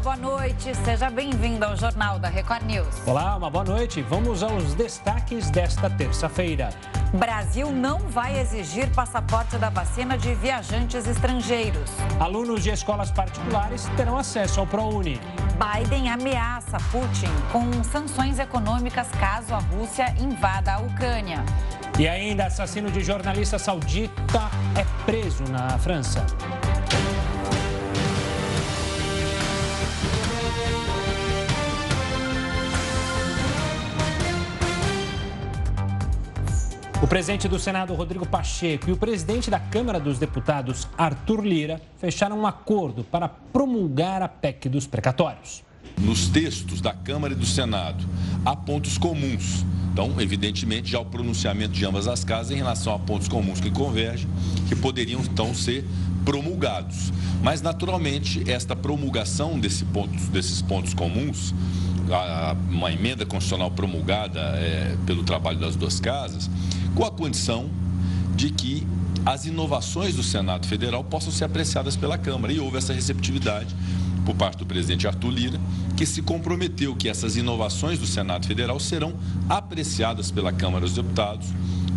boa noite. Seja bem-vindo ao Jornal da Record News. Olá, uma boa noite. Vamos aos destaques desta terça-feira. Brasil não vai exigir passaporte da vacina de viajantes estrangeiros. Alunos de escolas particulares terão acesso ao ProUni. Biden ameaça Putin com sanções econômicas caso a Rússia invada a Ucrânia. E ainda, assassino de jornalista saudita é preso na França. Presidente do Senado, Rodrigo Pacheco, e o presidente da Câmara dos Deputados, Arthur Lira, fecharam um acordo para promulgar a PEC dos precatórios. Nos textos da Câmara e do Senado, há pontos comuns. Então, evidentemente, já o pronunciamento de ambas as casas em relação a pontos comuns que convergem, que poderiam então ser promulgados. Mas, naturalmente, esta promulgação desse ponto, desses pontos comuns, uma emenda constitucional promulgada é, pelo trabalho das duas casas, com a condição de que as inovações do Senado Federal possam ser apreciadas pela Câmara. E houve essa receptividade por parte do presidente Arthur Lira, que se comprometeu que essas inovações do Senado Federal serão apreciadas pela Câmara dos Deputados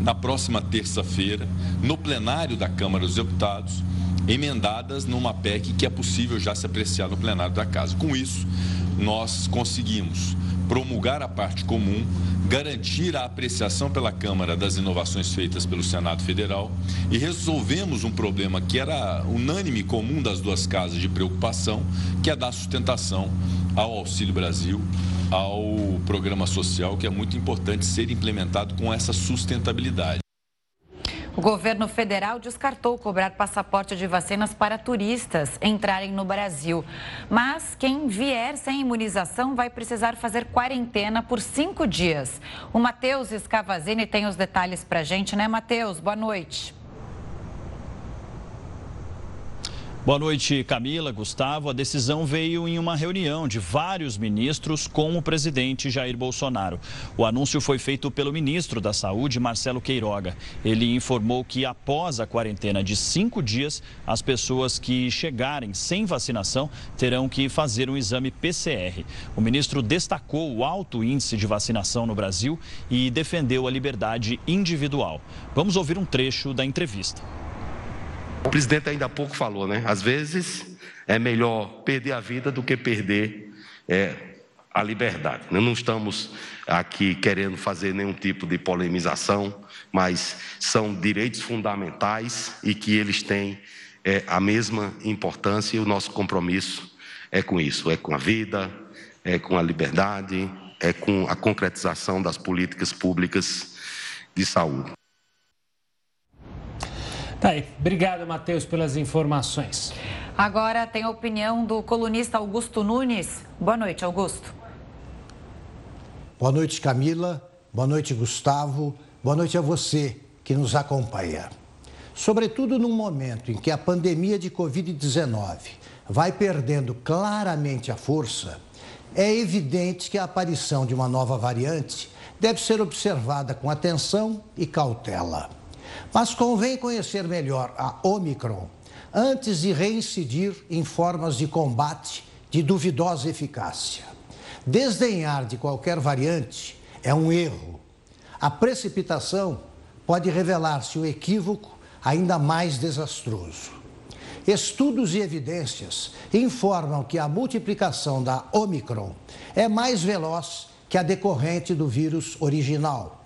na próxima terça-feira, no plenário da Câmara dos Deputados, emendadas numa PEC que é possível já se apreciar no plenário da Casa. Com isso, nós conseguimos promulgar a parte comum, garantir a apreciação pela Câmara das inovações feitas pelo Senado Federal e resolvemos um problema que era unânime comum das duas casas de preocupação, que é dar sustentação ao Auxílio Brasil, ao programa social, que é muito importante ser implementado com essa sustentabilidade. O governo federal descartou cobrar passaporte de vacinas para turistas entrarem no Brasil. Mas quem vier sem imunização vai precisar fazer quarentena por cinco dias. O Matheus Scavazini tem os detalhes para gente, né, Matheus? Boa noite. Boa noite, Camila, Gustavo. A decisão veio em uma reunião de vários ministros com o presidente Jair Bolsonaro. O anúncio foi feito pelo ministro da Saúde, Marcelo Queiroga. Ele informou que após a quarentena de cinco dias, as pessoas que chegarem sem vacinação terão que fazer um exame PCR. O ministro destacou o alto índice de vacinação no Brasil e defendeu a liberdade individual. Vamos ouvir um trecho da entrevista. O presidente ainda há pouco falou, né? Às vezes é melhor perder a vida do que perder é, a liberdade. Não estamos aqui querendo fazer nenhum tipo de polemização, mas são direitos fundamentais e que eles têm é, a mesma importância e o nosso compromisso é com isso, é com a vida, é com a liberdade, é com a concretização das políticas públicas de saúde. Tá aí. Obrigado, Matheus, pelas informações. Agora tem a opinião do colunista Augusto Nunes. Boa noite, Augusto. Boa noite, Camila. Boa noite, Gustavo. Boa noite a você que nos acompanha. Sobretudo num momento em que a pandemia de Covid-19 vai perdendo claramente a força, é evidente que a aparição de uma nova variante deve ser observada com atenção e cautela. Mas convém conhecer melhor a Omicron antes de reincidir em formas de combate de duvidosa eficácia. Desdenhar de qualquer variante é um erro. A precipitação pode revelar-se um equívoco ainda mais desastroso. Estudos e evidências informam que a multiplicação da Omicron é mais veloz que a decorrente do vírus original.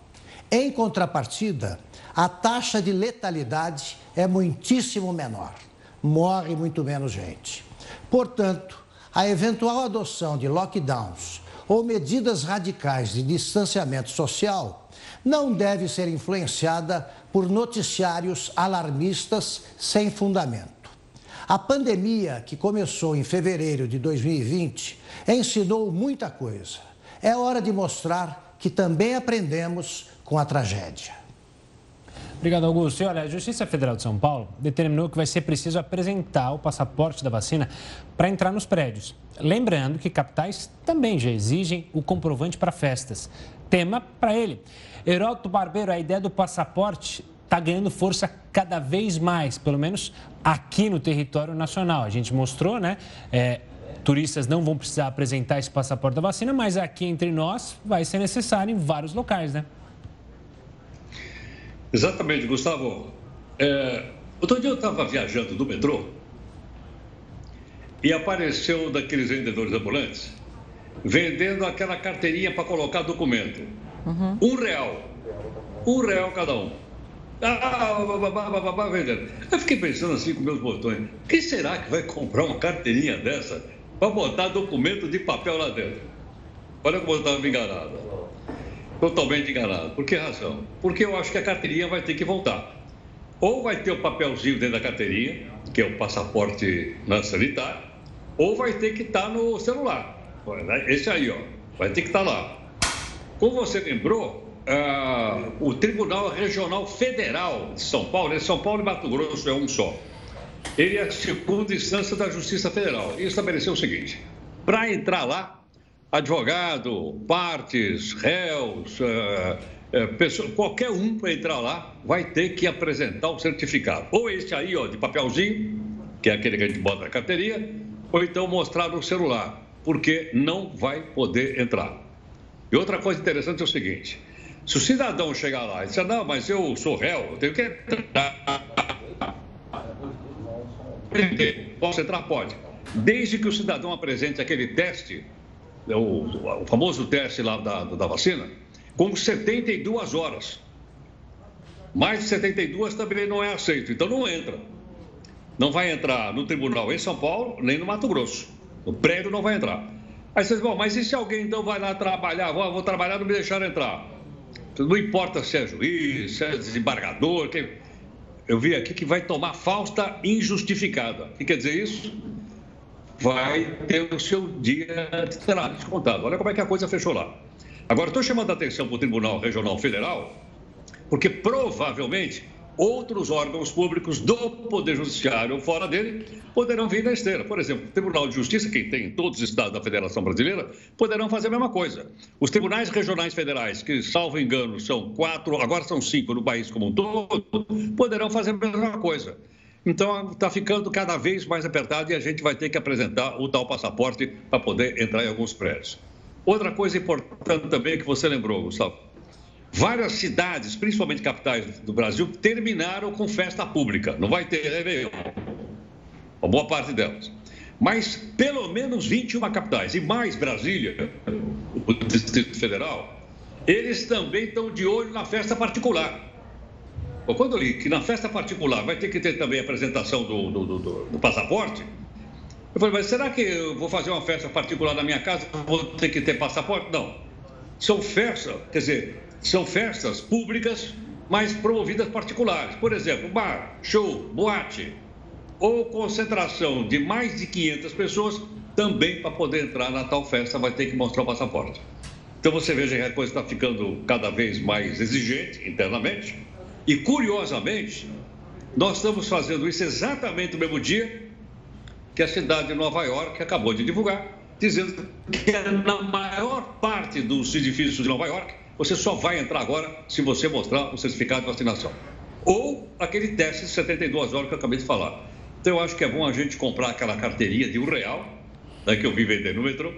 Em contrapartida, a taxa de letalidade é muitíssimo menor. Morre muito menos gente. Portanto, a eventual adoção de lockdowns ou medidas radicais de distanciamento social não deve ser influenciada por noticiários alarmistas sem fundamento. A pandemia, que começou em fevereiro de 2020, ensinou muita coisa. É hora de mostrar que também aprendemos com a tragédia. Obrigado, Augusto. E olha, a Justiça Federal de São Paulo determinou que vai ser preciso apresentar o passaporte da vacina para entrar nos prédios. Lembrando que capitais também já exigem o comprovante para festas. Tema para ele. Heródoto Barbeiro, a ideia do passaporte está ganhando força cada vez mais, pelo menos aqui no território nacional. A gente mostrou, né? É, turistas não vão precisar apresentar esse passaporte da vacina, mas aqui entre nós vai ser necessário em vários locais, né? Exatamente, Gustavo. É, outro dia eu estava viajando do metrô e apareceu daqueles vendedores ambulantes vendendo aquela carteirinha para colocar documento. Uhum. Um real. Um real cada um. Ah, babá, vendendo. Eu fiquei pensando assim com meus botões. Quem será que vai comprar uma carteirinha dessa para botar documento de papel lá dentro? Olha como eu estava enganado. Totalmente enganado. Por que razão? Porque eu acho que a carteirinha vai ter que voltar. Ou vai ter o papelzinho dentro da carteirinha, que é o passaporte sanitário, ou vai ter que estar tá no celular. Esse aí, ó, vai ter que estar tá lá. Como você lembrou, uh, o Tribunal Regional Federal de São Paulo, é São Paulo e Mato Grosso é um só. Ele é a segunda instância da Justiça Federal e estabeleceu o seguinte: para entrar lá, advogado, partes, réus, uh, uh, pessoa, qualquer um para entrar lá vai ter que apresentar o certificado. Ou esse aí, ó, de papelzinho, que é aquele que a gente bota na carteirinha, ou então mostrar no celular, porque não vai poder entrar. E outra coisa interessante é o seguinte: se o cidadão chegar lá e disser, não, mas eu sou réu, eu tenho que entrar. Posso entrar? Pode. Desde que o cidadão apresente aquele teste, o, o famoso teste lá da, da vacina, com 72 horas. Mais de 72 também não é aceito, então não entra não vai entrar no tribunal em São Paulo, nem no Mato Grosso. O prédio não vai entrar. Aí vocês vão, mas e se alguém então vai lá trabalhar? Vou, vou trabalhar, não me deixaram entrar. Não importa se é juiz, se é desembargador. Que... Eu vi aqui que vai tomar falta injustificada. O que quer dizer isso? Vai ter o seu dia de trabalho descontado. Olha como é que a coisa fechou lá. Agora, estou chamando a atenção para o Tribunal Regional Federal, porque provavelmente outros órgãos públicos do Poder Judiciário ou fora dele poderão vir na esteira. Por exemplo, o Tribunal de Justiça, que tem em todos os estados da Federação Brasileira, poderão fazer a mesma coisa. Os tribunais regionais federais, que, salvo engano, são quatro, agora são cinco no país como um todo, poderão fazer a mesma coisa. Então, está ficando cada vez mais apertado e a gente vai ter que apresentar o tal passaporte para poder entrar em alguns prédios. Outra coisa importante também que você lembrou, Gustavo Várias cidades, principalmente capitais do Brasil, terminaram com festa pública. Não vai ter Réveillon. Uma boa parte delas. Mas pelo menos 21 capitais, e mais Brasília, o Distrito Federal, eles também estão de olho na festa particular. Quando eu li que na festa particular vai ter que ter também a apresentação do, do, do, do passaporte, eu falei, mas será que eu vou fazer uma festa particular na minha casa vou ter que ter passaporte? Não. São festas, quer dizer, são festas públicas, mas promovidas particulares. Por exemplo, bar, show, boate ou concentração de mais de 500 pessoas, também para poder entrar na tal festa vai ter que mostrar o passaporte. Então você veja que a coisa está ficando cada vez mais exigente internamente. E curiosamente, nós estamos fazendo isso exatamente no mesmo dia que a cidade de Nova York acabou de divulgar, dizendo que na maior parte dos edifícios de Nova York você só vai entrar agora se você mostrar o certificado de vacinação. Ou aquele teste de 72 horas que eu acabei de falar. Então, eu acho que é bom a gente comprar aquela carteirinha de um real, né, que eu vi vender no metrô,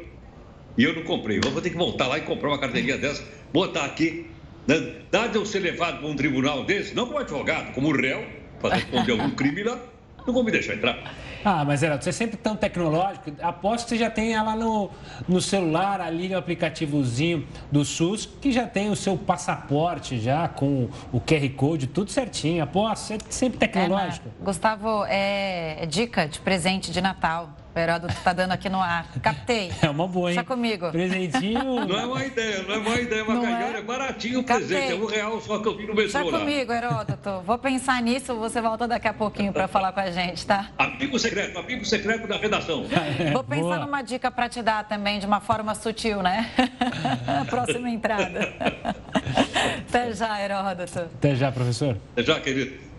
e eu não comprei. Eu vou ter que voltar lá e comprar uma carteirinha dessa, botar aqui. Né? Dado eu ser levado para um tribunal desse, não como advogado, como réu, para responder algum crime lá, não vou me deixar entrar. Ah, mas Geraldo, você é sempre tão tecnológico. Aposto que você já tem ela no, no celular, ali no aplicativozinho do SUS, que já tem o seu passaporte já com o QR Code, tudo certinho. Aposto, você é sempre tecnológico. É, Gustavo, é, é dica de presente de Natal. O Heródoto está dando aqui no ar. Captei. É uma boa, hein? Deixa comigo. Presentinho. Não é uma ideia, não é uma ideia. É? é baratinho o presente. É um real só que eu vi no metrô Deixa comigo, Heródoto. Vou pensar nisso, você volta daqui a pouquinho para falar com a gente, tá? Amigo secreto, amigo secreto da redação. Vou pensar boa. numa dica para te dar também, de uma forma sutil, né? próxima entrada. Até já, Heródoto. Até já, professor. Até já, querido.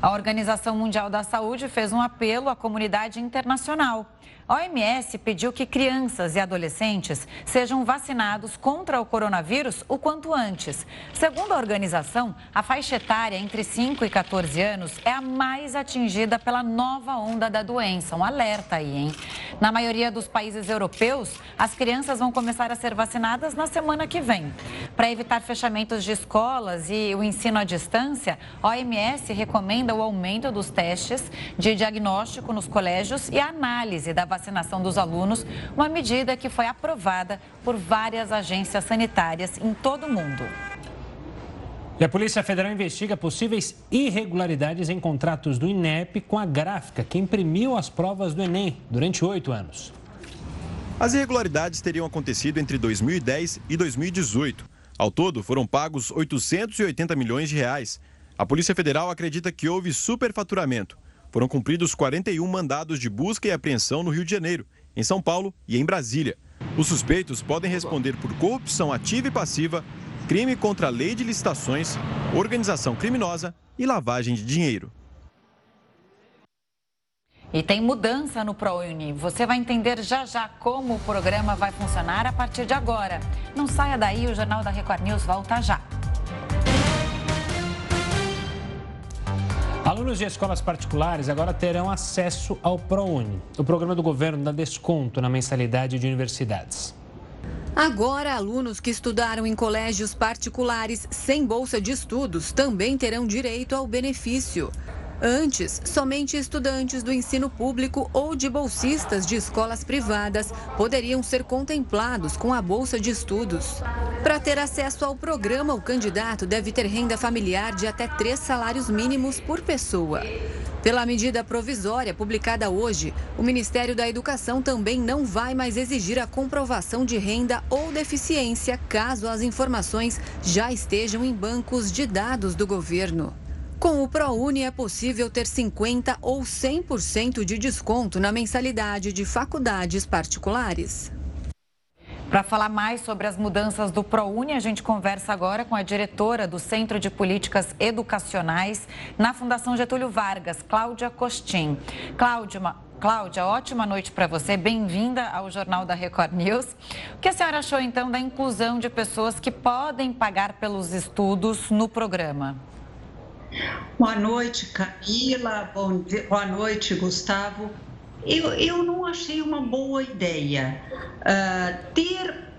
A Organização Mundial da Saúde fez um apelo à comunidade internacional OMS pediu que crianças e adolescentes sejam vacinados contra o coronavírus o quanto antes. Segundo a organização, a faixa etária entre 5 e 14 anos é a mais atingida pela nova onda da doença. Um alerta aí, hein? Na maioria dos países europeus, as crianças vão começar a ser vacinadas na semana que vem. Para evitar fechamentos de escolas e o ensino à distância, a OMS recomenda o aumento dos testes de diagnóstico nos colégios e a análise da vacinação dos alunos, uma medida que foi aprovada por várias agências sanitárias em todo o mundo. E a Polícia Federal investiga possíveis irregularidades em contratos do INEP com a gráfica que imprimiu as provas do Enem durante oito anos. As irregularidades teriam acontecido entre 2010 e 2018. Ao todo, foram pagos 880 milhões de reais. A Polícia Federal acredita que houve superfaturamento. Foram cumpridos 41 mandados de busca e apreensão no Rio de Janeiro, em São Paulo e em Brasília. Os suspeitos podem responder por corrupção ativa e passiva, crime contra a lei de licitações, organização criminosa e lavagem de dinheiro. E tem mudança no ProUni. Você vai entender já já como o programa vai funcionar a partir de agora. Não saia daí, o Jornal da Record News volta já. Alunos de escolas particulares agora terão acesso ao ProUni, o programa do governo dá desconto na mensalidade de universidades. Agora, alunos que estudaram em colégios particulares sem bolsa de estudos também terão direito ao benefício. Antes, somente estudantes do ensino público ou de bolsistas de escolas privadas poderiam ser contemplados com a bolsa de estudos. Para ter acesso ao programa, o candidato deve ter renda familiar de até três salários mínimos por pessoa. Pela medida provisória publicada hoje, o Ministério da Educação também não vai mais exigir a comprovação de renda ou deficiência caso as informações já estejam em bancos de dados do governo. Com o ProUni é possível ter 50% ou 100% de desconto na mensalidade de faculdades particulares. Para falar mais sobre as mudanças do ProUni, a gente conversa agora com a diretora do Centro de Políticas Educacionais na Fundação Getúlio Vargas, Cláudia Costin. Cláudia, Cláudia, ótima noite para você. Bem-vinda ao Jornal da Record News. O que a senhora achou então da inclusão de pessoas que podem pagar pelos estudos no programa? Boa noite, Camila. Boa noite, Gustavo. Eu, eu não achei uma boa ideia uh, ter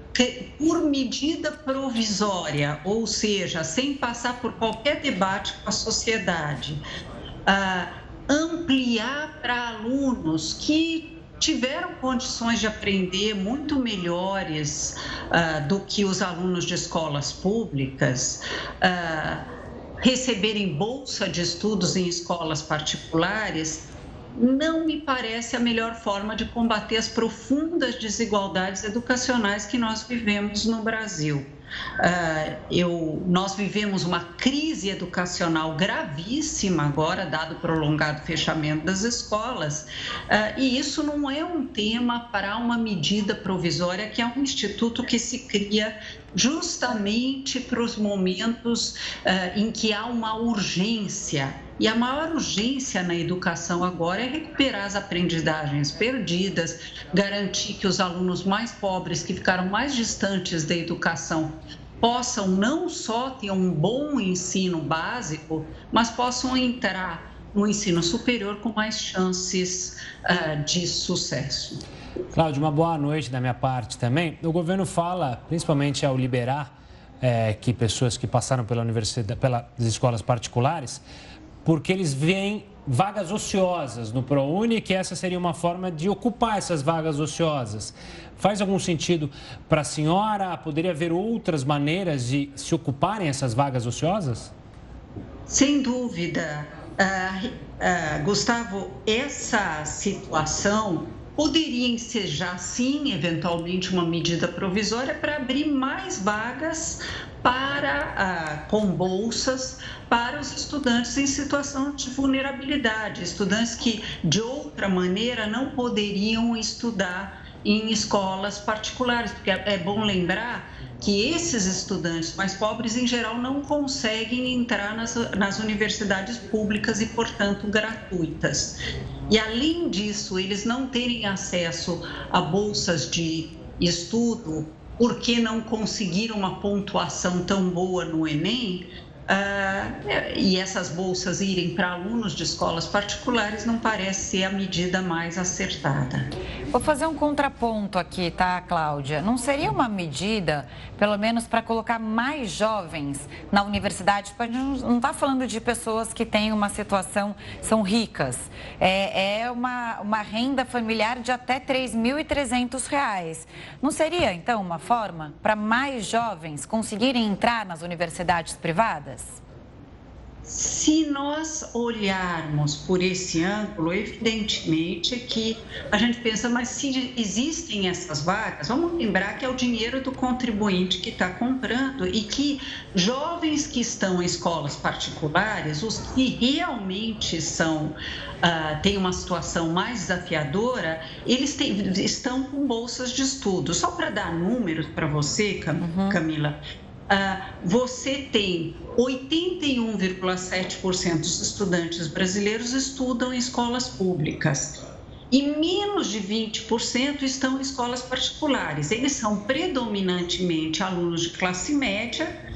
por medida provisória, ou seja, sem passar por qualquer debate com a sociedade, uh, ampliar para alunos que tiveram condições de aprender muito melhores uh, do que os alunos de escolas públicas, uh, receberem bolsa de estudos em escolas particulares, não me parece a melhor forma de combater as profundas desigualdades educacionais que nós vivemos no Brasil. Uh, eu, nós vivemos uma crise educacional gravíssima agora, dado o prolongado fechamento das escolas, uh, e isso não é um tema para uma medida provisória, que é um instituto que se cria justamente para os momentos uh, em que há uma urgência. E a maior urgência na educação agora é recuperar as aprendizagens perdidas, garantir que os alunos mais pobres, que ficaram mais distantes da educação, possam não só ter um bom ensino básico, mas possam entrar no ensino superior com mais chances uh, de sucesso. Cláudio, uma boa noite da minha parte também. O governo fala, principalmente ao liberar é, que pessoas que passaram pela universidade, pelas escolas particulares, porque eles veem vagas ociosas no ProUni, que essa seria uma forma de ocupar essas vagas ociosas. Faz algum sentido para a senhora? Poderia haver outras maneiras de se ocuparem essas vagas ociosas? Sem dúvida. Uh, uh, Gustavo, essa situação poderia ensejar, sim, eventualmente, uma medida provisória para abrir mais vagas para, ah, com bolsas para os estudantes em situação de vulnerabilidade, estudantes que, de outra maneira, não poderiam estudar em escolas particulares, porque é, é bom lembrar que esses estudantes mais pobres, em geral, não conseguem entrar nas, nas universidades públicas e, portanto, gratuitas. E, além disso, eles não terem acesso a bolsas de estudo porque não conseguiram uma pontuação tão boa no Enem, Uh, e essas bolsas irem para alunos de escolas particulares não parece ser a medida mais acertada. Vou fazer um contraponto aqui, tá, Cláudia? Não seria uma medida, pelo menos, para colocar mais jovens na universidade? A gente não está falando de pessoas que têm uma situação, são ricas. É, é uma, uma renda familiar de até R$ 3.300. Não seria, então, uma forma para mais jovens conseguirem entrar nas universidades privadas? Se nós olharmos por esse ângulo, evidentemente que a gente pensa, mas se existem essas vagas, vamos lembrar que é o dinheiro do contribuinte que está comprando e que jovens que estão em escolas particulares, os que realmente são uh, têm uma situação mais desafiadora, eles têm, estão com bolsas de estudo. Só para dar números para você, uhum. Camila, você tem 81,7% dos estudantes brasileiros estudam em escolas públicas e menos de 20% estão em escolas particulares. Eles são predominantemente alunos de classe média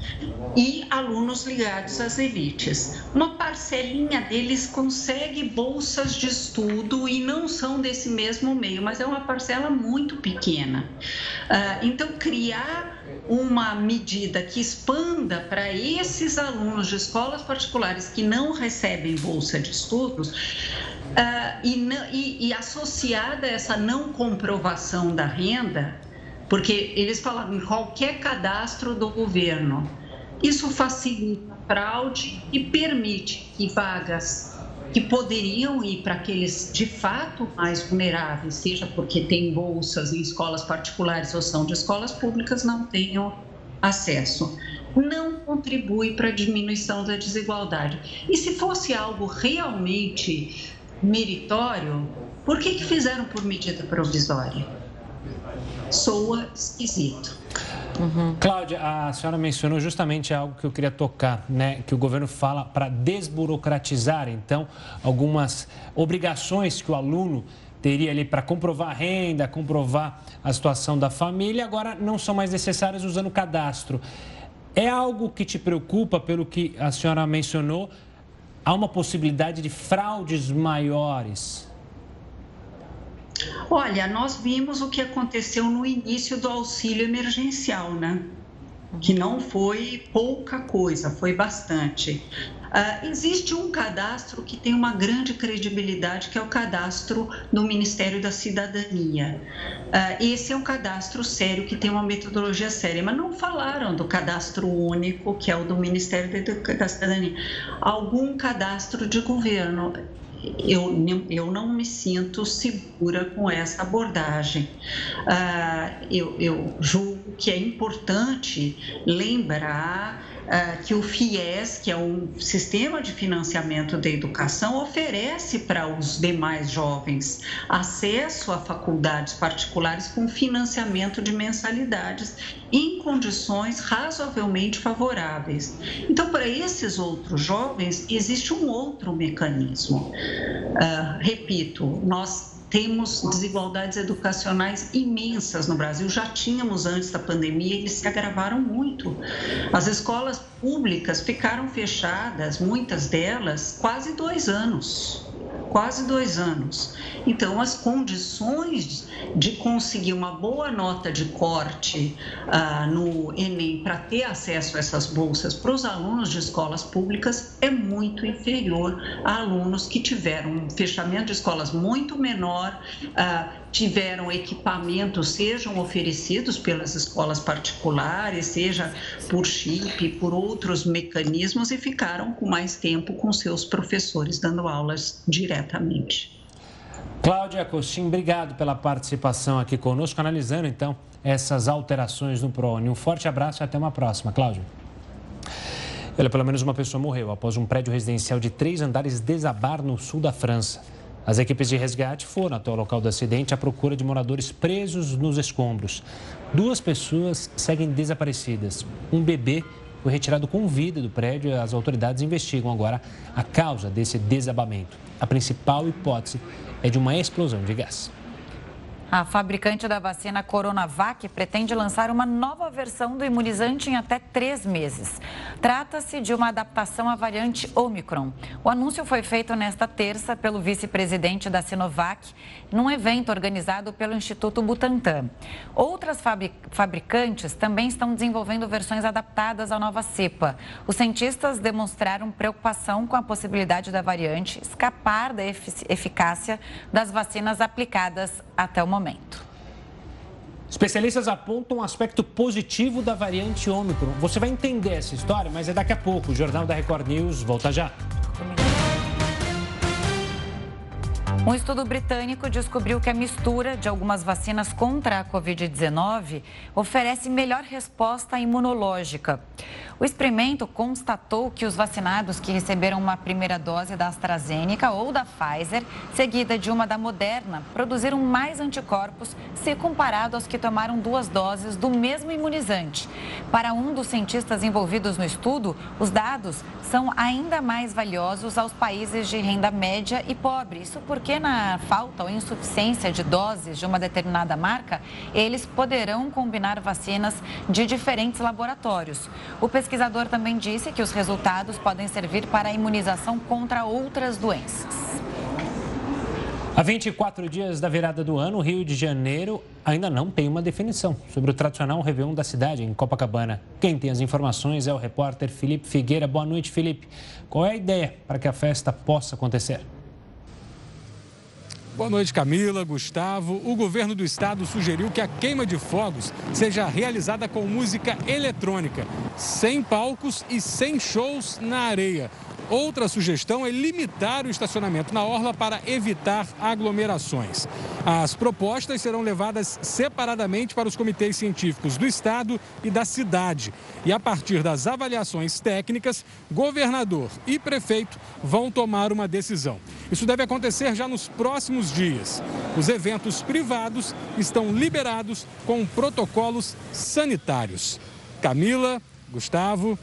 e alunos ligados às elites. Uma parcelinha deles consegue bolsas de estudo e não são desse mesmo meio, mas é uma parcela muito pequena. Ah, então, criar uma medida que expanda para esses alunos de escolas particulares que não recebem bolsa de estudos uh, e, e, e associada a essa não comprovação da renda, porque eles falam em qualquer cadastro do governo, isso facilita a fraude e permite que vagas que poderiam ir para aqueles de fato mais vulneráveis, seja porque têm bolsas em escolas particulares ou são de escolas públicas, não tenham acesso. Não contribui para a diminuição da desigualdade. E se fosse algo realmente meritório, por que, que fizeram por medida provisória? Soa esquisito. Uhum. Cláudia, a senhora mencionou justamente algo que eu queria tocar, né? Que o governo fala para desburocratizar, então, algumas obrigações que o aluno teria ali para comprovar a renda, comprovar a situação da família, agora não são mais necessárias usando o cadastro. É algo que te preocupa pelo que a senhora mencionou? Há uma possibilidade de fraudes maiores? Olha, nós vimos o que aconteceu no início do auxílio emergencial, né? Que não foi pouca coisa, foi bastante. Uh, existe um cadastro que tem uma grande credibilidade, que é o cadastro do Ministério da Cidadania. Uh, esse é um cadastro sério, que tem uma metodologia séria, mas não falaram do cadastro único, que é o do Ministério da Cidadania. Algum cadastro de governo eu, eu não me sinto segura com essa abordagem. Ah, eu, eu julgo que é importante lembrar ah, que o FIES, que é um sistema de financiamento da educação, oferece para os demais jovens acesso a faculdades particulares com financiamento de mensalidades em condições razoavelmente favoráveis. Então, para esses outros jovens, existe um outro mecanismo. Uh, repito, nós temos desigualdades educacionais imensas no Brasil. Já tínhamos antes da pandemia, eles se agravaram muito. As escolas públicas ficaram fechadas, muitas delas, quase dois anos quase dois anos. Então, as condições de conseguir uma boa nota de corte ah, no Enem para ter acesso a essas bolsas para os alunos de escolas públicas é muito inferior a alunos que tiveram um fechamento de escolas muito menor, ah, tiveram equipamentos, sejam oferecidos pelas escolas particulares, seja por chip, por outros mecanismos, e ficaram com mais tempo com seus professores dando aulas diretamente. Cláudia Costin, obrigado pela participação aqui conosco, analisando então essas alterações no PRONI. Um forte abraço e até uma próxima, Cláudia. Olha, pelo menos uma pessoa morreu após um prédio residencial de três andares desabar no sul da França. As equipes de resgate foram até o local do acidente à procura de moradores presos nos escombros. Duas pessoas seguem desaparecidas. Um bebê foi retirado com vida do prédio e as autoridades investigam agora a causa desse desabamento. A principal hipótese é de uma explosão de gás. A fabricante da vacina Coronavac pretende lançar uma nova versão do imunizante em até três meses. Trata-se de uma adaptação à variante Omicron. O anúncio foi feito nesta terça pelo vice-presidente da Sinovac, num evento organizado pelo Instituto Butantan. Outras fabricantes também estão desenvolvendo versões adaptadas à nova cepa. Os cientistas demonstraram preocupação com a possibilidade da variante escapar da eficácia das vacinas aplicadas até o momento momento. Especialistas apontam um aspecto positivo da variante Ômicron. Você vai entender essa história, mas é daqui a pouco. O Jornal da Record News volta já. Um estudo britânico descobriu que a mistura de algumas vacinas contra a Covid-19 oferece melhor resposta imunológica. O experimento constatou que os vacinados que receberam uma primeira dose da AstraZeneca ou da Pfizer, seguida de uma da Moderna, produziram mais anticorpos se comparado aos que tomaram duas doses do mesmo imunizante. Para um dos cientistas envolvidos no estudo, os dados são ainda mais valiosos aos países de renda média e pobre. Isso porque, na falta ou insuficiência de doses de uma determinada marca, eles poderão combinar vacinas de diferentes laboratórios. O pesquisador também disse que os resultados podem servir para a imunização contra outras doenças. Há 24 dias da virada do ano, o Rio de Janeiro ainda não tem uma definição sobre o tradicional Réveillon da cidade em Copacabana. Quem tem as informações é o repórter Felipe Figueira. Boa noite, Felipe. Qual é a ideia para que a festa possa acontecer? Boa noite, Camila, Gustavo. O governo do estado sugeriu que a queima de fogos seja realizada com música eletrônica, sem palcos e sem shows na areia. Outra sugestão é limitar o estacionamento na orla para evitar aglomerações. As propostas serão levadas separadamente para os comitês científicos do Estado e da cidade. E a partir das avaliações técnicas, governador e prefeito vão tomar uma decisão. Isso deve acontecer já nos próximos dias. Os eventos privados estão liberados com protocolos sanitários. Camila, Gustavo,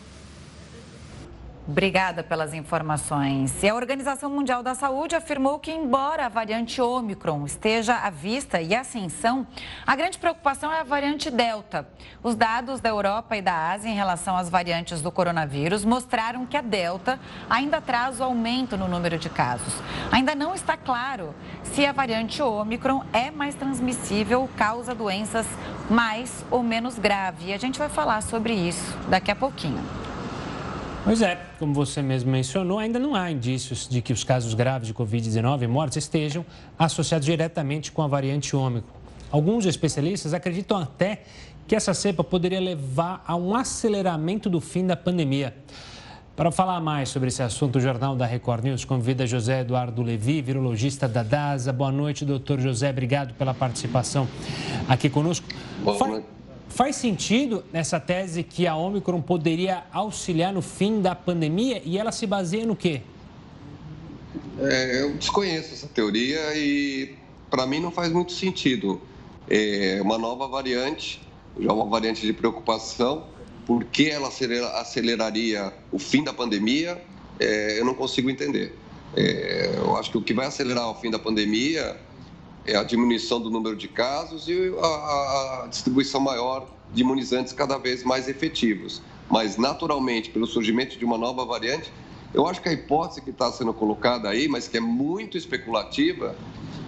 Obrigada pelas informações. E a Organização Mundial da Saúde afirmou que, embora a variante Omicron esteja à vista e ascensão, a grande preocupação é a variante Delta. Os dados da Europa e da Ásia em relação às variantes do coronavírus mostraram que a Delta ainda traz o aumento no número de casos. Ainda não está claro se a variante Omicron é mais transmissível, causa doenças mais ou menos graves. E a gente vai falar sobre isso daqui a pouquinho. Pois é, como você mesmo mencionou, ainda não há indícios de que os casos graves de Covid-19 e mortes estejam associados diretamente com a variante Ômicron. Alguns especialistas acreditam até que essa cepa poderia levar a um aceleramento do fim da pandemia. Para falar mais sobre esse assunto, o Jornal da Record News convida José Eduardo Levi, virologista da DASA. Boa noite, doutor José. Obrigado pela participação aqui conosco. Boa noite. Faz sentido essa tese que a Omicron poderia auxiliar no fim da pandemia e ela se baseia no quê? É, eu desconheço essa teoria e para mim não faz muito sentido. É uma nova variante, já uma variante de preocupação, por que ela aceleraria o fim da pandemia, é, eu não consigo entender. É, eu acho que o que vai acelerar o fim da pandemia é a diminuição do número de casos e a, a distribuição maior de imunizantes cada vez mais efetivos. Mas, naturalmente, pelo surgimento de uma nova variante, eu acho que a hipótese que está sendo colocada aí, mas que é muito especulativa,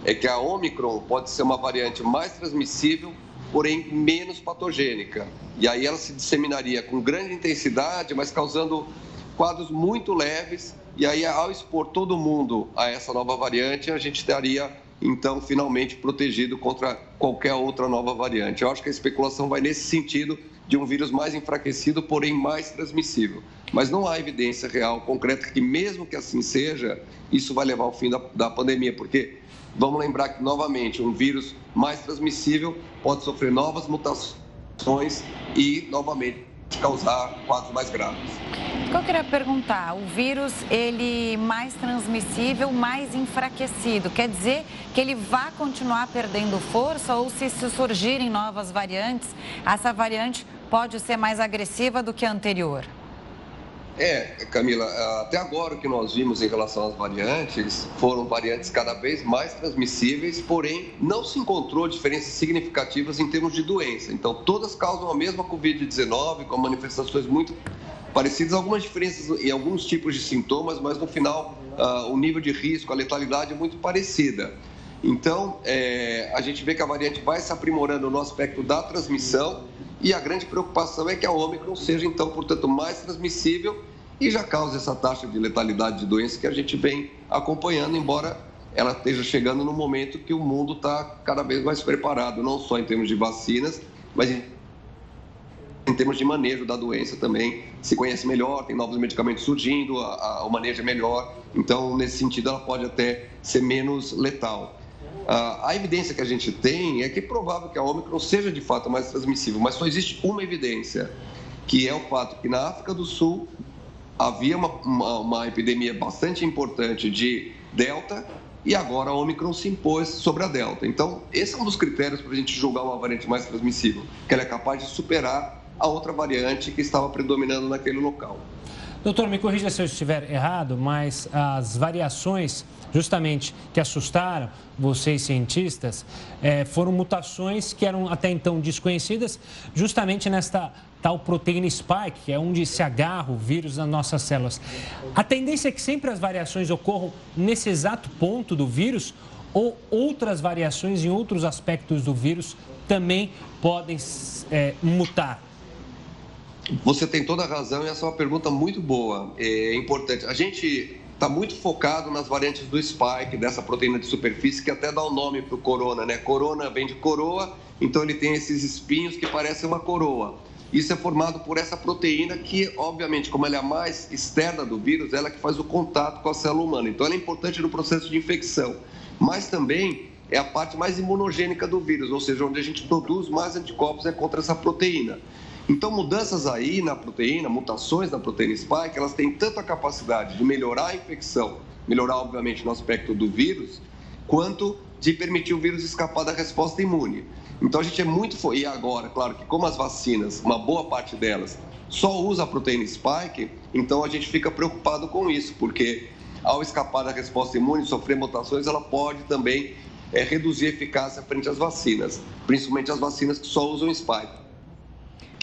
é que a Omicron pode ser uma variante mais transmissível, porém menos patogênica. E aí ela se disseminaria com grande intensidade, mas causando quadros muito leves. E aí, ao expor todo mundo a essa nova variante, a gente estaria então finalmente protegido contra qualquer outra nova variante. Eu acho que a especulação vai nesse sentido de um vírus mais enfraquecido, porém mais transmissível. Mas não há evidência real, concreta, que mesmo que assim seja, isso vai levar ao fim da, da pandemia, porque vamos lembrar que, novamente, um vírus mais transmissível pode sofrer novas mutações e, novamente, causar quadros mais graves. Eu queria perguntar, o vírus ele mais transmissível, mais enfraquecido, quer dizer que ele vai continuar perdendo força ou se surgirem novas variantes, essa variante pode ser mais agressiva do que a anterior? É, Camila, até agora o que nós vimos em relação às variantes foram variantes cada vez mais transmissíveis, porém não se encontrou diferenças significativas em termos de doença. Então, todas causam a mesma Covid-19, com manifestações muito parecidas, algumas diferenças em alguns tipos de sintomas, mas no final uh, o nível de risco, a letalidade é muito parecida. Então, é, a gente vê que a variante vai se aprimorando no aspecto da transmissão e a grande preocupação é que a Ômicron seja, então, portanto, mais transmissível e já cause essa taxa de letalidade de doença que a gente vem acompanhando, embora ela esteja chegando no momento que o mundo está cada vez mais preparado, não só em termos de vacinas, mas em, em termos de manejo da doença também. Se conhece melhor, tem novos medicamentos surgindo, a, a, o manejo é melhor, então, nesse sentido, ela pode até ser menos letal. A evidência que a gente tem é que é provável que a Ômicron seja de fato mais transmissível, mas só existe uma evidência, que é o fato que na África do Sul havia uma, uma, uma epidemia bastante importante de Delta e agora a Ômicron se impôs sobre a Delta. Então, esse é um dos critérios para a gente julgar uma variante mais transmissível, que ela é capaz de superar a outra variante que estava predominando naquele local. Doutor, me corrija se eu estiver errado, mas as variações justamente que assustaram vocês cientistas é, foram mutações que eram até então desconhecidas, justamente nesta tal proteína spike, que é onde se agarra o vírus nas nossas células. A tendência é que sempre as variações ocorram nesse exato ponto do vírus ou outras variações em outros aspectos do vírus também podem é, mutar? Você tem toda a razão e essa é uma pergunta muito boa. É importante. A gente está muito focado nas variantes do spike, dessa proteína de superfície, que até dá o um nome para o corona, né? Corona vem de coroa, então ele tem esses espinhos que parecem uma coroa. Isso é formado por essa proteína que, obviamente, como ela é a mais externa do vírus, ela é que faz o contato com a célula humana. Então, ela é importante no processo de infecção. Mas também é a parte mais imunogênica do vírus, ou seja, onde a gente produz mais anticorpos é contra essa proteína. Então, mudanças aí na proteína, mutações na proteína spike, elas têm tanto a capacidade de melhorar a infecção, melhorar, obviamente, no aspecto do vírus, quanto de permitir o vírus escapar da resposta imune. Então, a gente é muito. E agora, claro que, como as vacinas, uma boa parte delas só usa a proteína spike, então a gente fica preocupado com isso, porque ao escapar da resposta imune, sofrer mutações, ela pode também é, reduzir a eficácia frente às vacinas, principalmente as vacinas que só usam spike.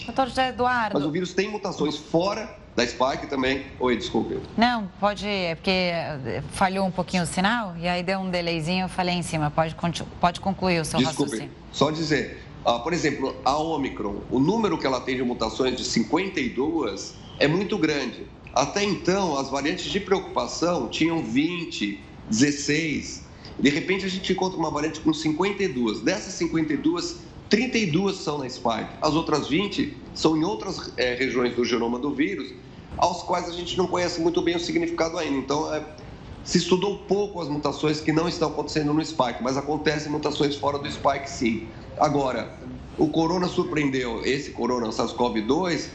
Doutor José Eduardo. Mas o vírus tem mutações fora da spike também. Oi, desculpe. Não, pode, é porque eh, falhou um pouquinho o sinal e aí deu um delayzinho, eu falei em cima. Pode, pode concluir o seu desculpe, raciocínio. Só dizer, ah, por exemplo, a Omicron, o número que ela tem de mutações de 52 é muito grande. Até então, as variantes de preocupação tinham 20, 16. De repente, a gente encontra uma variante com 52. Dessas 52, 32 são na spike, as outras 20 são em outras é, regiões do genoma do vírus, aos quais a gente não conhece muito bem o significado ainda. Então, é, se estudou pouco as mutações que não estão acontecendo no spike, mas acontecem mutações fora do spike sim. Agora, o corona surpreendeu, esse corona SARS-CoV-2,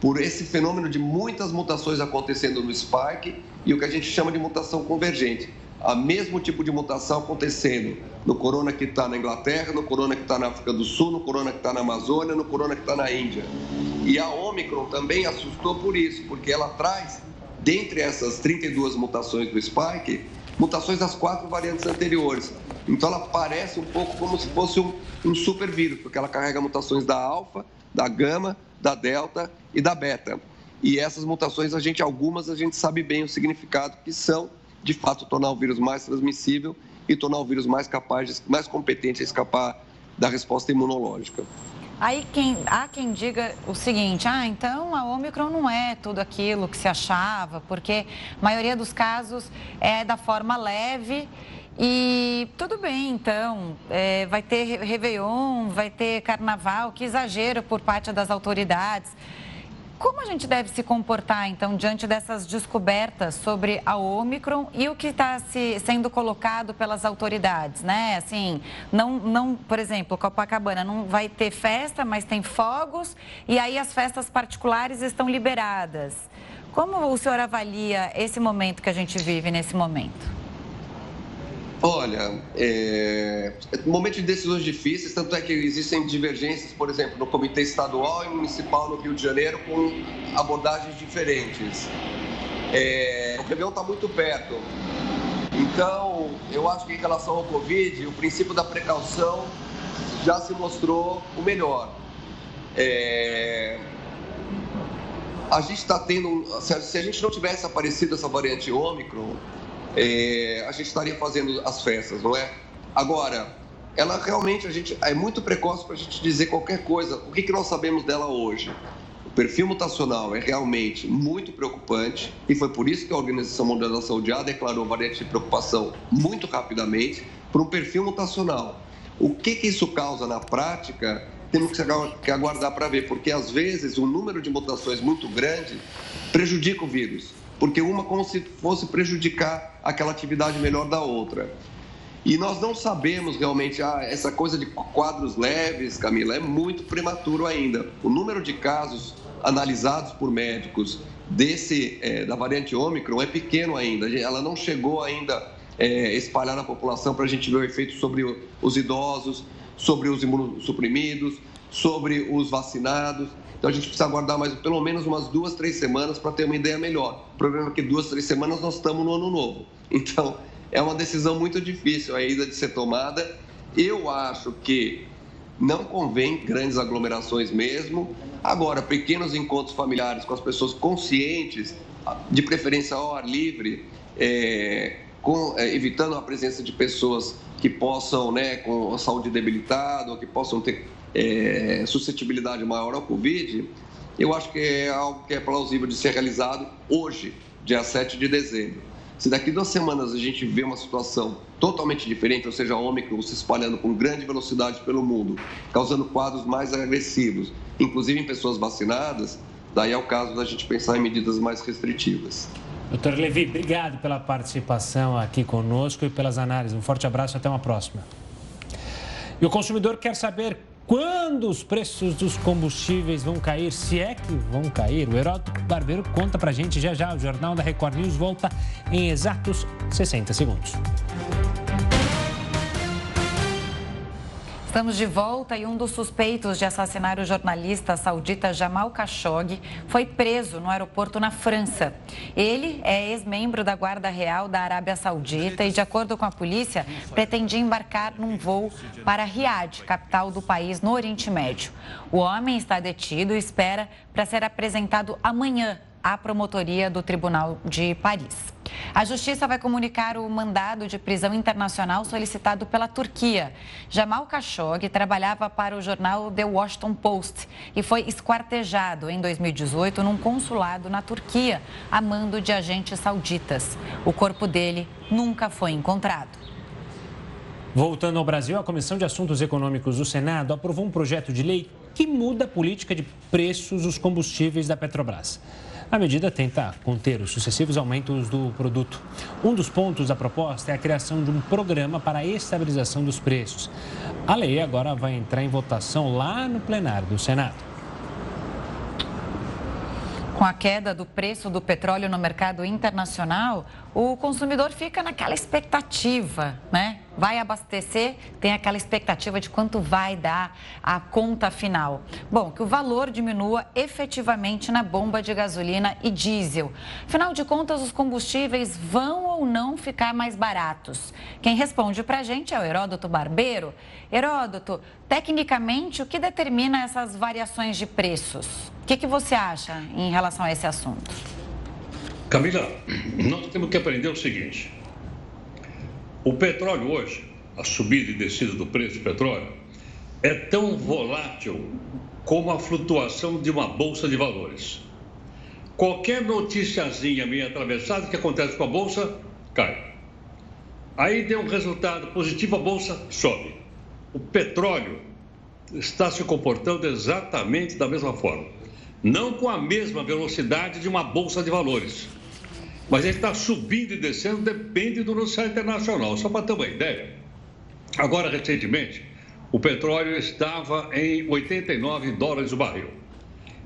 por esse fenômeno de muitas mutações acontecendo no spike e o que a gente chama de mutação convergente a mesmo tipo de mutação acontecendo no corona que está na Inglaterra, no corona que está na África do Sul, no corona que está na Amazônia, no corona que está na Índia. E a Omicron também assustou por isso, porque ela traz, dentre essas 32 mutações do spike, mutações das quatro variantes anteriores. Então ela parece um pouco como se fosse um, um super vírus, porque ela carrega mutações da alfa, da gama, da delta e da beta. E essas mutações, a gente, algumas, a gente sabe bem o significado que são de fato tornar o vírus mais transmissível e tornar o vírus mais capaz, mais competente a escapar da resposta imunológica. Aí quem, há quem diga o seguinte, ah, então a Omicron não é tudo aquilo que se achava, porque a maioria dos casos é da forma leve e tudo bem, então, é, vai ter Réveillon, vai ter Carnaval, que exagero por parte das autoridades. Como a gente deve se comportar, então, diante dessas descobertas sobre a Omicron e o que está se, sendo colocado pelas autoridades, né? Assim, não, não, por exemplo, Copacabana não vai ter festa, mas tem fogos e aí as festas particulares estão liberadas. Como o senhor avalia esse momento que a gente vive nesse momento? Olha, é... momento de decisões difíceis, tanto é que existem divergências, por exemplo, no Comitê Estadual e Municipal no Rio de Janeiro, com abordagens diferentes. É... O Réveillon está muito perto. Então, eu acho que em relação ao Covid, o princípio da precaução já se mostrou o melhor. É... A gente está tendo. Se a gente não tivesse aparecido essa variante Ômicron, é, a gente estaria fazendo as festas, não é? Agora, ela realmente a gente é muito precoce para a gente dizer qualquer coisa. O que, que nós sabemos dela hoje? O perfil mutacional é realmente muito preocupante e foi por isso que a Organização Mundial da Saúde já declarou variante de preocupação muito rapidamente por um perfil mutacional. O que, que isso causa na prática? Temos que aguardar para ver, porque às vezes um número de mutações muito grande prejudica o vírus porque uma como se fosse prejudicar aquela atividade melhor da outra. E nós não sabemos realmente, ah, essa coisa de quadros leves, Camila, é muito prematuro ainda. O número de casos analisados por médicos desse é, da variante Ômicron é pequeno ainda. Ela não chegou ainda é, espalhar na população para a gente ver o efeito sobre os idosos, sobre os imunossuprimidos, sobre os vacinados. Então a gente precisa aguardar mais pelo menos umas duas, três semanas para ter uma ideia melhor. O problema é que duas, três semanas nós estamos no ano novo. Então é uma decisão muito difícil ainda de ser tomada. Eu acho que não convém grandes aglomerações mesmo. Agora, pequenos encontros familiares com as pessoas conscientes, de preferência ao ar livre, é, com, é, evitando a presença de pessoas que possam, né, com a saúde debilitada, ou que possam ter é, suscetibilidade maior ao Covid, eu acho que é algo que é plausível de ser realizado hoje, dia 7 de dezembro. Se daqui duas semanas a gente vê uma situação totalmente diferente, ou seja, a Ômicron se espalhando com grande velocidade pelo mundo, causando quadros mais agressivos, inclusive em pessoas vacinadas, daí é o caso da gente pensar em medidas mais restritivas. Doutor Levi, obrigado pela participação aqui conosco e pelas análises. Um forte abraço e até uma próxima. E o consumidor quer saber quando os preços dos combustíveis vão cair, se é que vão cair. O Heródoto Barbeiro conta pra gente já já. O Jornal da Record News volta em exatos 60 segundos. Estamos de volta e um dos suspeitos de assassinar o jornalista saudita Jamal Khashoggi foi preso no aeroporto na França. Ele é ex-membro da Guarda Real da Arábia Saudita e, de acordo com a polícia, pretendia embarcar num voo para Riad, capital do país no Oriente Médio. O homem está detido e espera para ser apresentado amanhã à promotoria do Tribunal de Paris. A Justiça vai comunicar o mandado de prisão internacional solicitado pela Turquia. Jamal Khashoggi trabalhava para o jornal The Washington Post e foi esquartejado em 2018 num consulado na Turquia, a mando de agentes sauditas. O corpo dele nunca foi encontrado. Voltando ao Brasil, a Comissão de Assuntos Econômicos do Senado aprovou um projeto de lei que muda a política de preços dos combustíveis da Petrobras. A medida tenta conter os sucessivos aumentos do produto. Um dos pontos da proposta é a criação de um programa para a estabilização dos preços. A lei agora vai entrar em votação lá no plenário do Senado. Com a queda do preço do petróleo no mercado internacional, o consumidor fica naquela expectativa, né? Vai abastecer, tem aquela expectativa de quanto vai dar a conta final. Bom, que o valor diminua efetivamente na bomba de gasolina e diesel. Afinal de contas, os combustíveis vão ou não ficar mais baratos? Quem responde para a gente é o Heródoto Barbeiro. Heródoto, tecnicamente, o que determina essas variações de preços? O que, que você acha em relação a esse assunto? Camila, nós temos que aprender o seguinte: o petróleo hoje, a subida e descida do preço do petróleo, é tão volátil como a flutuação de uma bolsa de valores. Qualquer noticiazinha meio atravessada que acontece com a bolsa, cai. Aí deu um resultado positivo, a bolsa sobe. O petróleo está se comportando exatamente da mesma forma. não com a mesma velocidade de uma bolsa de valores. Mas ele está subindo e descendo, depende do noticiário internacional. Só para ter uma ideia, agora recentemente, o petróleo estava em 89 dólares o barril.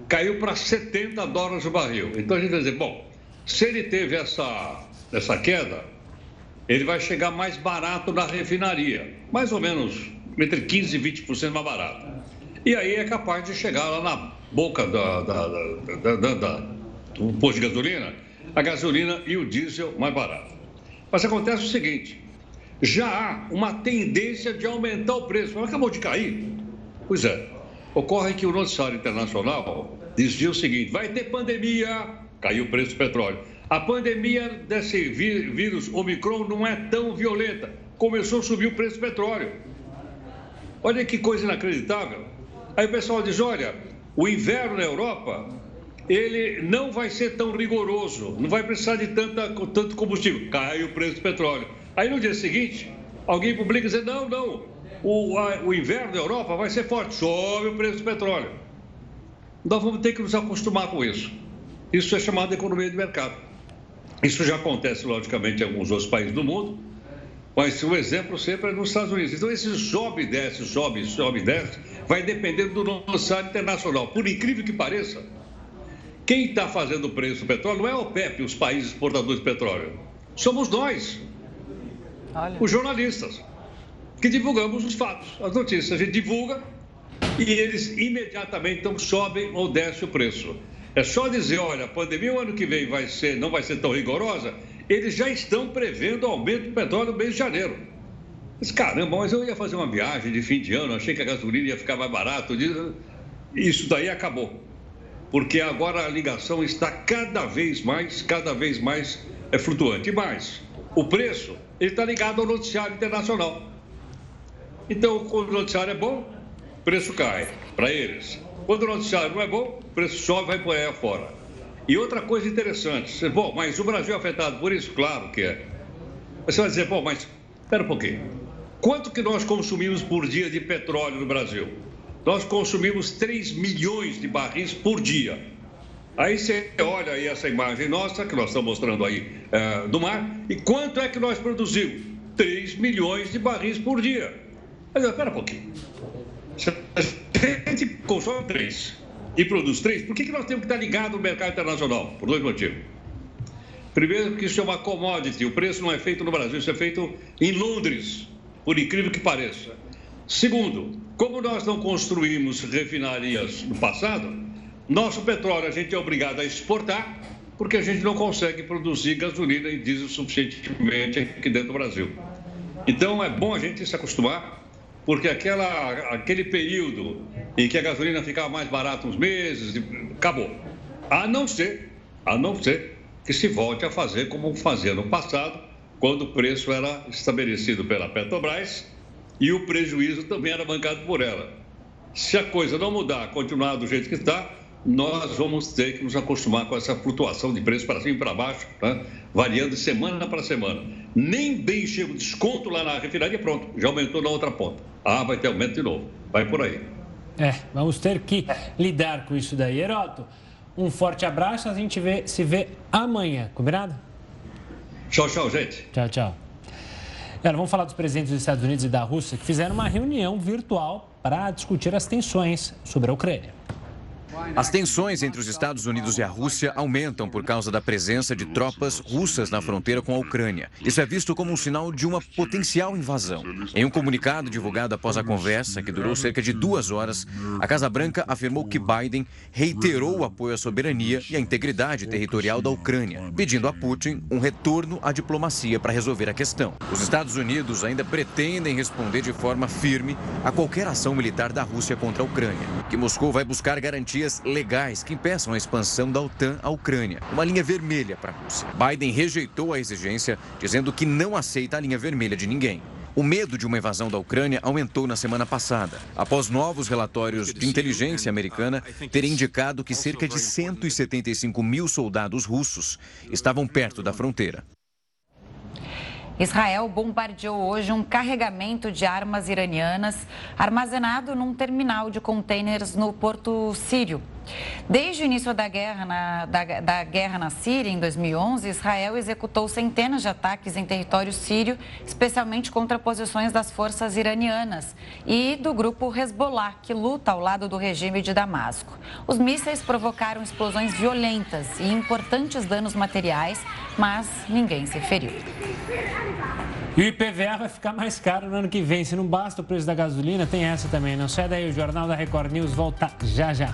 Caiu para 70 dólares o barril. Então a gente vai dizer, bom, se ele teve essa, essa queda, ele vai chegar mais barato na refinaria. Mais ou menos entre 15% e 20% mais barato. E aí é capaz de chegar lá na boca da, da, da, da do posto de gasolina, a gasolina e o diesel mais barato. Mas acontece o seguinte: já há uma tendência de aumentar o preço. Mas acabou de cair. Pois é. Ocorre que o noticiário internacional dizia o seguinte: vai ter pandemia, caiu o preço do petróleo. A pandemia desse vírus Omicron não é tão violenta. Começou a subir o preço do petróleo. Olha que coisa inacreditável. Aí o pessoal diz: olha, o inverno na Europa ele não vai ser tão rigoroso, não vai precisar de tanta, tanto combustível. Cai o preço do petróleo. Aí no dia seguinte, alguém publica e diz: não, não, o, a, o inverno da Europa vai ser forte, sobe o preço do petróleo. Nós vamos ter que nos acostumar com isso. Isso é chamado de economia de mercado. Isso já acontece, logicamente, em alguns outros países do mundo, mas o exemplo sempre é nos Estados Unidos. Então, esse sobe e desce, sobe, sobe e desce, vai depender do noticiário internacional. Por incrível que pareça, quem está fazendo o preço do petróleo não é o OPEP, os países exportadores de petróleo. Somos nós, Olha. os jornalistas, que divulgamos os fatos, as notícias. A gente divulga e eles imediatamente então sobem ou descem o preço. É só dizer, olha, a pandemia o ano que vem vai ser, não vai ser tão rigorosa, eles já estão prevendo aumento do petróleo no mês de janeiro. Mas caramba, mas eu ia fazer uma viagem de fim de ano, achei que a gasolina ia ficar mais barato. Isso daí acabou. Porque agora a ligação está cada vez mais, cada vez mais é flutuante. E mais, o preço está ligado ao noticiário internacional. Então, quando o noticiário é bom, o preço cai para eles. Quando o noticiário não é bom, o preço sobe e vai por aí afora. E outra coisa interessante, bom, mas o Brasil é afetado por isso? Claro que é. Você vai dizer, bom, mas espera um pouquinho. Quanto que nós consumimos por dia de petróleo no Brasil? Nós consumimos 3 milhões de barris por dia. Aí você olha aí essa imagem nossa, que nós estamos mostrando aí é, do mar, e quanto é que nós produzimos? 3 milhões de barris por dia. Mas espera um pouquinho. Se a gente consome 3 e produz 3, por que, que nós temos que estar ligado no mercado internacional? Por dois motivos. Primeiro, que isso é uma commodity, o preço não é feito no Brasil, isso é feito em Londres, por incrível que pareça. Segundo, como nós não construímos refinarias no passado, nosso petróleo a gente é obrigado a exportar, porque a gente não consegue produzir gasolina e diesel suficientemente aqui dentro do Brasil. Então é bom a gente se acostumar, porque aquela, aquele período em que a gasolina ficava mais barata uns meses, acabou. A não ser, a não ser que se volte a fazer como fazia no passado, quando o preço era estabelecido pela Petrobras e o prejuízo também era bancado por ela. Se a coisa não mudar, continuar do jeito que está, nós vamos ter que nos acostumar com essa flutuação de preço para cima e para baixo, né? variando de semana para semana. Nem bem chega o desconto lá na refinaria, pronto, já aumentou na outra ponta. Ah, vai ter aumento de novo. Vai por aí. É, vamos ter que lidar com isso daí. Heroto, um forte abraço, a gente vê, se vê amanhã, combinado? Tchau, tchau, gente. Tchau, tchau. Agora, vamos falar dos presidentes dos Estados Unidos e da Rússia que fizeram uma reunião virtual para discutir as tensões sobre a Ucrânia. As tensões entre os Estados Unidos e a Rússia aumentam por causa da presença de tropas russas na fronteira com a Ucrânia. Isso é visto como um sinal de uma potencial invasão. Em um comunicado divulgado após a conversa, que durou cerca de duas horas, a Casa Branca afirmou que Biden reiterou o apoio à soberania e à integridade territorial da Ucrânia, pedindo a Putin um retorno à diplomacia para resolver a questão. Os Estados Unidos ainda pretendem responder de forma firme a qualquer ação militar da Rússia contra a Ucrânia, que Moscou vai buscar garantias garantias legais que impeçam a expansão da OTAN à Ucrânia, uma linha vermelha para a Rússia. Biden rejeitou a exigência, dizendo que não aceita a linha vermelha de ninguém. O medo de uma invasão da Ucrânia aumentou na semana passada, após novos relatórios de inteligência americana terem indicado que cerca de 175 mil soldados russos estavam perto da fronteira. Israel bombardeou hoje um carregamento de armas iranianas armazenado num terminal de contêineres no porto sírio. Desde o início da guerra, na, da, da guerra na Síria, em 2011, Israel executou centenas de ataques em território sírio, especialmente contra posições das forças iranianas e do grupo Hezbollah, que luta ao lado do regime de Damasco. Os mísseis provocaram explosões violentas e importantes danos materiais, mas ninguém se feriu. E o IPVA vai ficar mais caro no ano que vem. Se não basta o preço da gasolina, tem essa também. Não sai daí, o Jornal da Record News volta já já.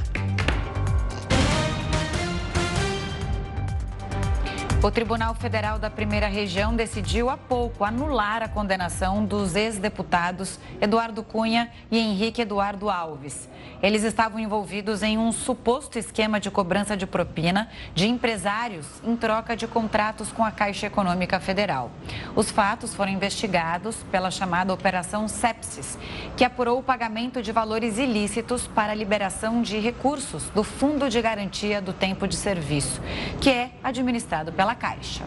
O Tribunal Federal da Primeira Região decidiu há pouco anular a condenação dos ex-deputados Eduardo Cunha e Henrique Eduardo Alves. Eles estavam envolvidos em um suposto esquema de cobrança de propina de empresários em troca de contratos com a Caixa Econômica Federal. Os fatos foram investigados pela chamada Operação Sepsis, que apurou o pagamento de valores ilícitos para a liberação de recursos do Fundo de Garantia do Tempo de Serviço, que é administrado pela Caixa.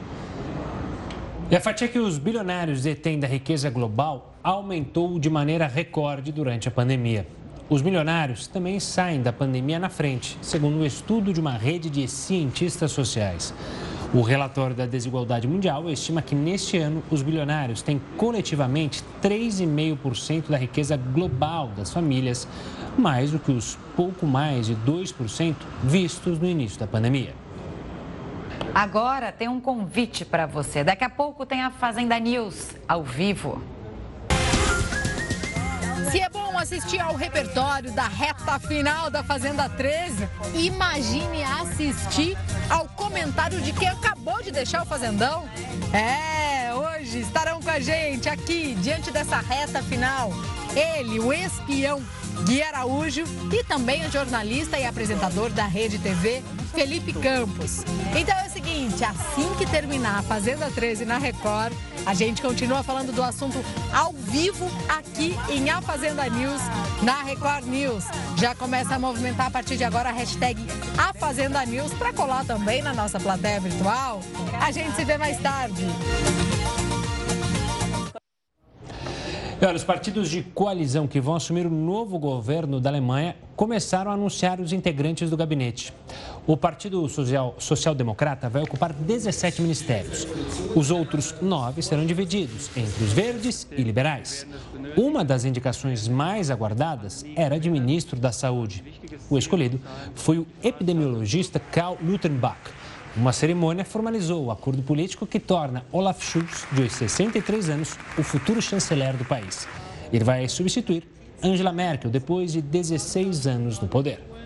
E a fatia que os bilionários detêm da riqueza global aumentou de maneira recorde durante a pandemia. Os milionários também saem da pandemia na frente, segundo um estudo de uma rede de cientistas sociais. O relatório da desigualdade mundial estima que neste ano os bilionários têm coletivamente 3,5% da riqueza global das famílias, mais do que os pouco mais de 2% vistos no início da pandemia. Agora tem um convite para você. Daqui a pouco tem a Fazenda News ao vivo. Se é bom assistir ao repertório da reta final da Fazenda 13, imagine assistir ao comentário de quem acabou de deixar o Fazendão. É, hoje estarão com a gente aqui, diante dessa reta final, ele, o espião Gui Araújo e também o jornalista e apresentador da Rede TV, Felipe Campos. Então é o seguinte, assim que terminar a Fazenda 13 na Record, a gente continua falando do assunto ao vivo aqui em A Fazenda News, na Record News. Já começa a movimentar a partir de agora a hashtag A Fazenda News para colar também na nossa plateia virtual. A gente se vê mais tarde. E olha, os partidos de coalizão que vão assumir o novo governo da Alemanha começaram a anunciar os integrantes do gabinete. O Partido Social, Social Democrata vai ocupar 17 ministérios. Os outros nove serão divididos entre os verdes e liberais. Uma das indicações mais aguardadas era de ministro da Saúde. O escolhido foi o epidemiologista Karl Lutenbach uma cerimônia formalizou o acordo político que torna Olaf Scholz, de 63 anos, o futuro chanceler do país. Ele vai substituir Angela Merkel depois de 16 anos no poder.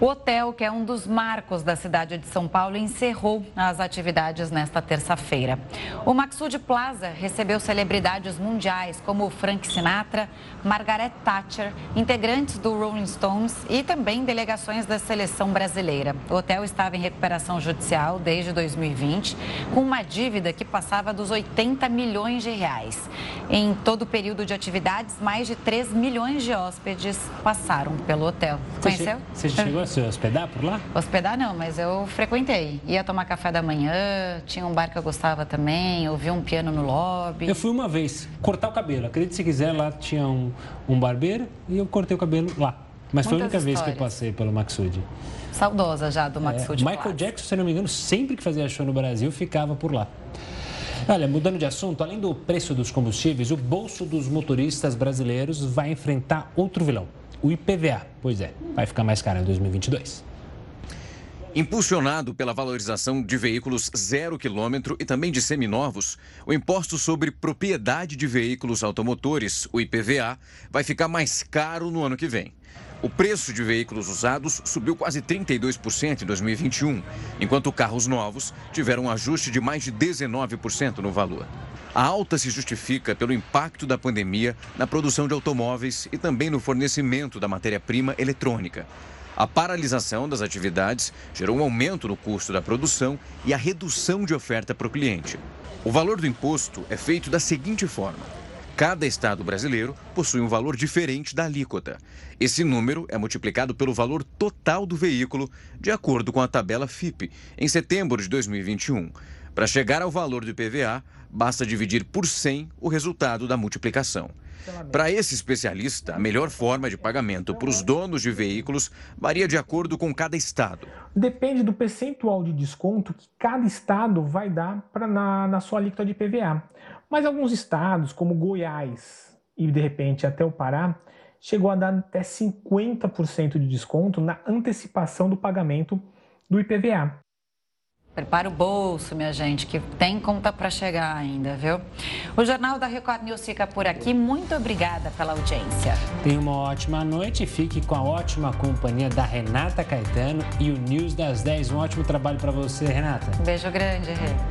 O hotel, que é um dos marcos da cidade de São Paulo, encerrou as atividades nesta terça-feira. O Maxud Plaza recebeu celebridades mundiais como Frank Sinatra, Margaret Thatcher, integrantes do Rolling Stones e também delegações da seleção brasileira. O hotel estava em recuperação judicial desde 2020, com uma dívida que passava dos 80 milhões de reais. Em todo o período de atividades, mais de 3 milhões de hóspedes passaram pelo hotel. Conheceu? Você chegou a se hospedar por lá? Hospedar não, mas eu frequentei. Ia tomar café da manhã, tinha um bar que eu gostava também, ouvi um piano no lobby. Eu fui uma vez cortar o cabelo. Acredite se quiser, lá tinha um, um barbeiro e eu cortei o cabelo lá. Mas Muitas foi a única histórias. vez que eu passei pelo Maxud. Saudosa já do Maxud. É, Michael Jackson, se não me engano, sempre que fazia show no Brasil, ficava por lá. Olha, mudando de assunto, além do preço dos combustíveis, o bolso dos motoristas brasileiros vai enfrentar outro vilão o IPVA. Pois é, vai ficar mais caro em 2022. Impulsionado pela valorização de veículos zero quilômetro e também de seminovos, o imposto sobre propriedade de veículos automotores, o IPVA, vai ficar mais caro no ano que vem. O preço de veículos usados subiu quase 32% em 2021, enquanto carros novos tiveram um ajuste de mais de 19% no valor. A alta se justifica pelo impacto da pandemia na produção de automóveis e também no fornecimento da matéria-prima eletrônica. A paralisação das atividades gerou um aumento no custo da produção e a redução de oferta para o cliente. O valor do imposto é feito da seguinte forma: cada estado brasileiro possui um valor diferente da alíquota. Esse número é multiplicado pelo valor total do veículo, de acordo com a tabela FIP, em setembro de 2021. Para chegar ao valor do IPVA, basta dividir por 100 o resultado da multiplicação. Para esse especialista, a melhor forma de pagamento para os donos de veículos varia de acordo com cada estado. Depende do percentual de desconto que cada estado vai dar pra, na, na sua alíquota de PVA. Mas alguns estados, como Goiás e de repente até o Pará, chegou a dar até 50% de desconto na antecipação do pagamento do IPVA. Prepara o bolso, minha gente, que tem conta para chegar ainda, viu? O Jornal da Record News fica por aqui. Muito obrigada pela audiência. Tenha uma ótima noite e fique com a ótima companhia da Renata Caetano e o News das 10. Um ótimo trabalho para você, Renata. Um beijo grande, Rê.